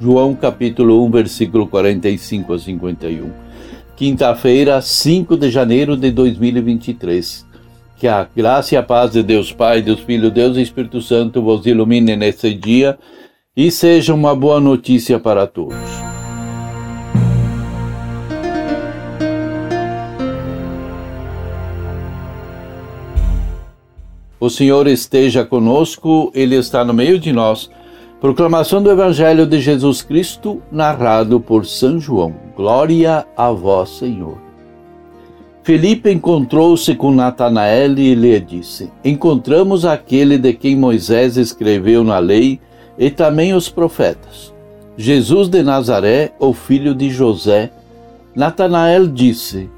João, capítulo 1, versículo 45 a 51. Quinta-feira, 5 de janeiro de 2023. Que a graça e a paz de Deus Pai, Deus Filho, Deus e Espírito Santo vos ilumine nesse dia e seja uma boa notícia para todos. O Senhor esteja conosco, Ele está no meio de nós. Proclamação do Evangelho de Jesus Cristo, narrado por São João. Glória a vós, Senhor. Felipe encontrou-se com Natanael e lhe disse: Encontramos aquele de quem Moisés escreveu na lei e também os profetas, Jesus de Nazaré, o filho de José. Natanael disse: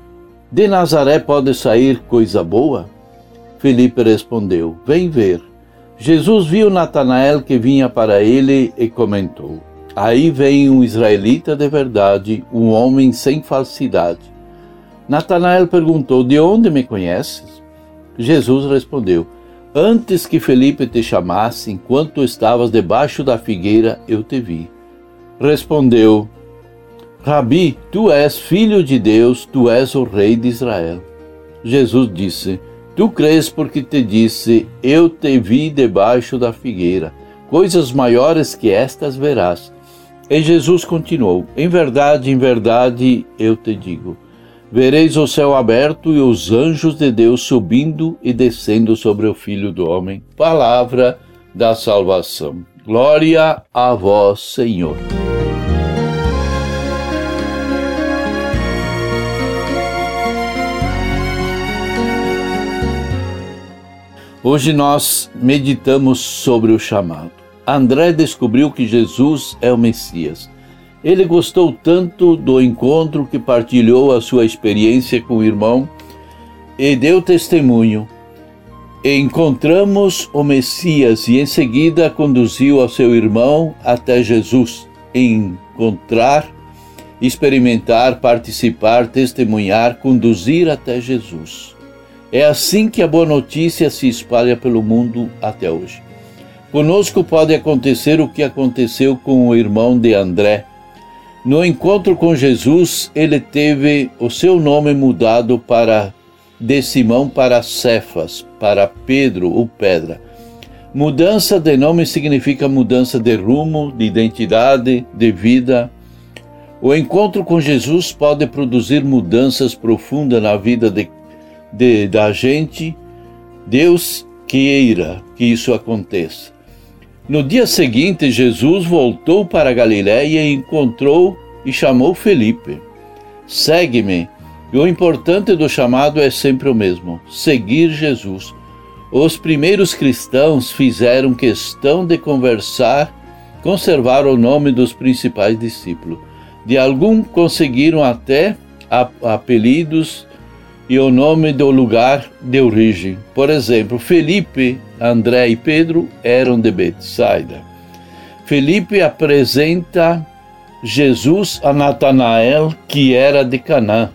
De Nazaré pode sair coisa boa? Felipe respondeu: Vem ver. Jesus viu Natanael que vinha para ele e comentou: Aí vem um israelita de verdade, um homem sem falsidade. Natanael perguntou: De onde me conheces? Jesus respondeu: Antes que Felipe te chamasse, enquanto estavas debaixo da figueira, eu te vi. Respondeu: Rabi, tu és filho de Deus, tu és o rei de Israel. Jesus disse: Tu crês porque te disse: Eu te vi debaixo da figueira. Coisas maiores que estas verás. E Jesus continuou: Em verdade, em verdade, eu te digo: vereis o céu aberto e os anjos de Deus subindo e descendo sobre o Filho do Homem. Palavra da salvação. Glória a vós, Senhor. Hoje nós meditamos sobre o chamado. André descobriu que Jesus é o Messias. Ele gostou tanto do encontro que partilhou a sua experiência com o irmão e deu testemunho. Encontramos o Messias e em seguida conduziu ao seu irmão até Jesus. Encontrar, experimentar, participar, testemunhar, conduzir até Jesus. É assim que a boa notícia se espalha pelo mundo até hoje. Conosco pode acontecer o que aconteceu com o irmão de André. No encontro com Jesus, ele teve o seu nome mudado para de Simão para Cefas, para Pedro, o Pedra. Mudança de nome significa mudança de rumo, de identidade, de vida. O encontro com Jesus pode produzir mudanças profundas na vida de de, da gente, Deus queira que isso aconteça. No dia seguinte, Jesus voltou para Galiléia e encontrou e chamou Felipe. Segue-me. E o importante do chamado é sempre o mesmo: seguir Jesus. Os primeiros cristãos fizeram questão de conversar, conservar o nome dos principais discípulos. De algum conseguiram até apelidos e o nome do lugar de origem. Por exemplo, Felipe, André e Pedro eram de Betsaida. Felipe apresenta Jesus a Natanael, que era de Canaã.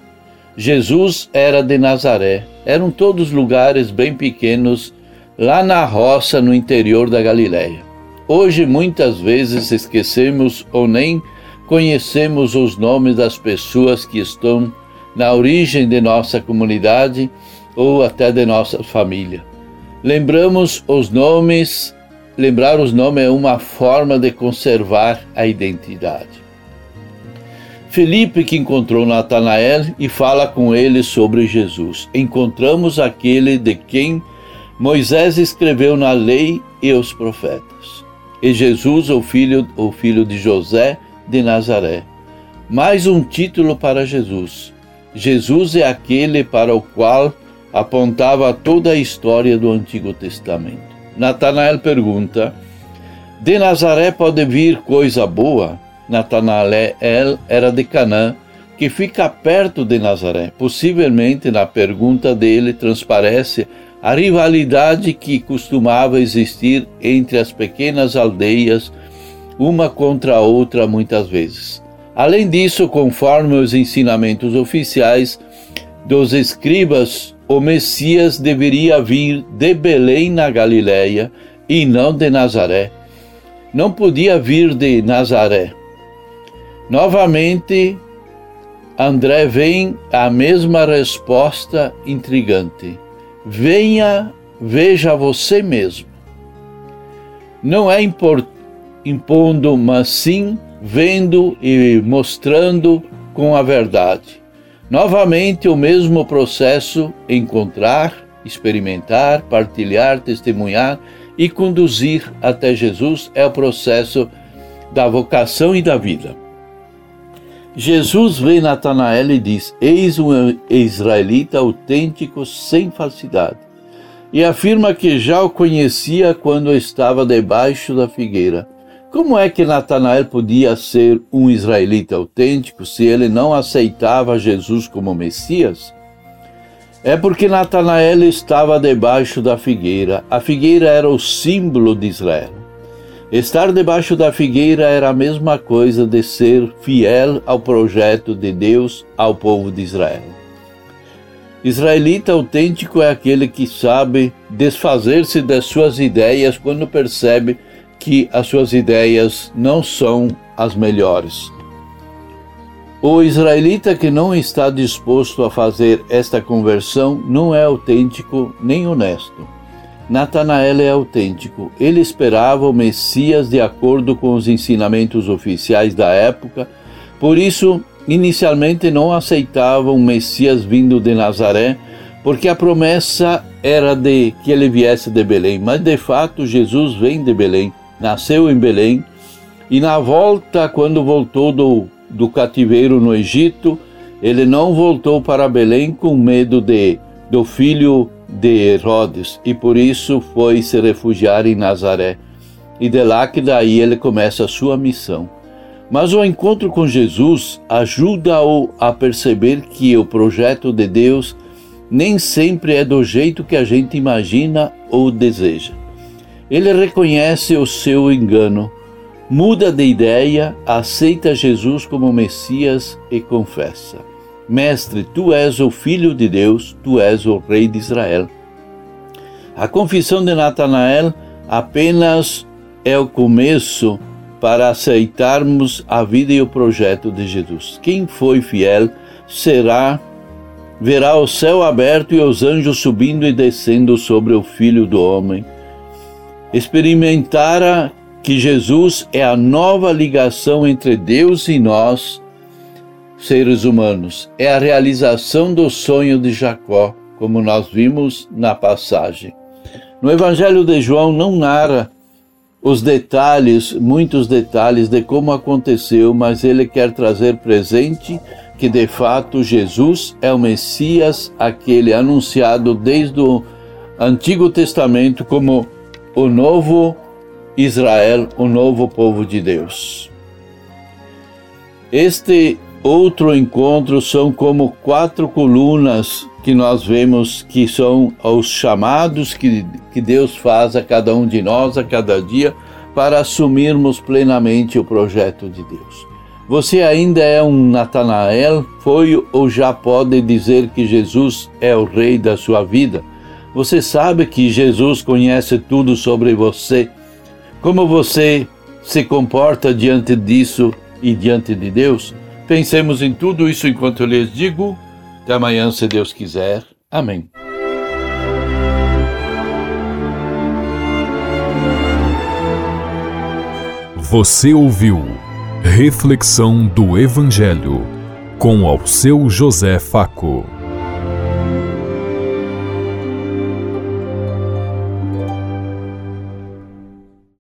Jesus era de Nazaré. Eram todos lugares bem pequenos, lá na roça, no interior da Galiléia. Hoje, muitas vezes, esquecemos ou nem conhecemos os nomes das pessoas que estão na origem de nossa comunidade ou até de nossa família. Lembramos os nomes, lembrar os nomes é uma forma de conservar a identidade. Felipe que encontrou Natanael e fala com ele sobre Jesus. Encontramos aquele de quem Moisés escreveu na lei e os profetas. E Jesus, o filho, o filho de José de Nazaré. Mais um título para Jesus. Jesus é aquele para o qual apontava toda a história do Antigo Testamento. Natanael pergunta: De Nazaré pode vir coisa boa? Natanael era de Canaã, que fica perto de Nazaré. Possivelmente na pergunta dele transparece a rivalidade que costumava existir entre as pequenas aldeias, uma contra a outra muitas vezes. Além disso, conforme os ensinamentos oficiais dos escribas, o Messias deveria vir de Belém na Galiléia e não de Nazaré. Não podia vir de Nazaré. Novamente, André vem a mesma resposta intrigante. Venha, veja você mesmo. Não é impondo, mas sim vendo e mostrando com a verdade. Novamente, o mesmo processo: encontrar, experimentar, partilhar, testemunhar e conduzir até Jesus é o processo da vocação e da vida. Jesus vê Natanael e diz: Eis um israelita autêntico sem falsidade. E afirma que já o conhecia quando estava debaixo da figueira. Como é que Natanael podia ser um israelita autêntico se ele não aceitava Jesus como Messias? É porque Natanael estava debaixo da figueira. A figueira era o símbolo de Israel. Estar debaixo da figueira era a mesma coisa de ser fiel ao projeto de Deus ao povo de Israel. Israelita autêntico é aquele que sabe desfazer-se das suas ideias quando percebe que as suas ideias não são as melhores. O israelita que não está disposto a fazer esta conversão não é autêntico nem honesto. Natanael é autêntico. Ele esperava o Messias de acordo com os ensinamentos oficiais da época, por isso, inicialmente não aceitava um Messias vindo de Nazaré, porque a promessa era de que ele viesse de Belém. Mas de fato, Jesus vem de Belém, nasceu em Belém, e na volta, quando voltou do, do cativeiro no Egito, ele não voltou para Belém com medo de do filho de Herodes e por isso foi se refugiar em Nazaré. E de lá que daí ele começa a sua missão. Mas o encontro com Jesus ajuda-o a perceber que o projeto de Deus nem sempre é do jeito que a gente imagina ou deseja. Ele reconhece o seu engano, muda de ideia, aceita Jesus como Messias e confessa. Mestre, tu és o Filho de Deus, tu és o Rei de Israel. A confissão de Natanael apenas é o começo para aceitarmos a vida e o projeto de Jesus. Quem foi fiel será verá o céu aberto e os anjos subindo e descendo sobre o Filho do homem. Experimentara que Jesus é a nova ligação entre Deus e nós seres humanos. É a realização do sonho de Jacó, como nós vimos na passagem. No Evangelho de João não narra os detalhes, muitos detalhes de como aconteceu, mas ele quer trazer presente que de fato Jesus é o Messias, aquele anunciado desde o Antigo Testamento como o novo Israel, o novo povo de Deus. Este outro encontro são como quatro colunas que nós vemos que são os chamados que, que Deus faz a cada um de nós a cada dia para assumirmos plenamente o projeto de Deus. Você ainda é um Natanael? Foi ou já pode dizer que Jesus é o rei da sua vida? Você sabe que Jesus conhece tudo sobre você? Como você se comporta diante disso e diante de Deus? Pensemos em tudo isso enquanto eu lhes digo. Até amanhã, se Deus quiser. Amém. Você ouviu Reflexão do Evangelho com ao seu José Faco.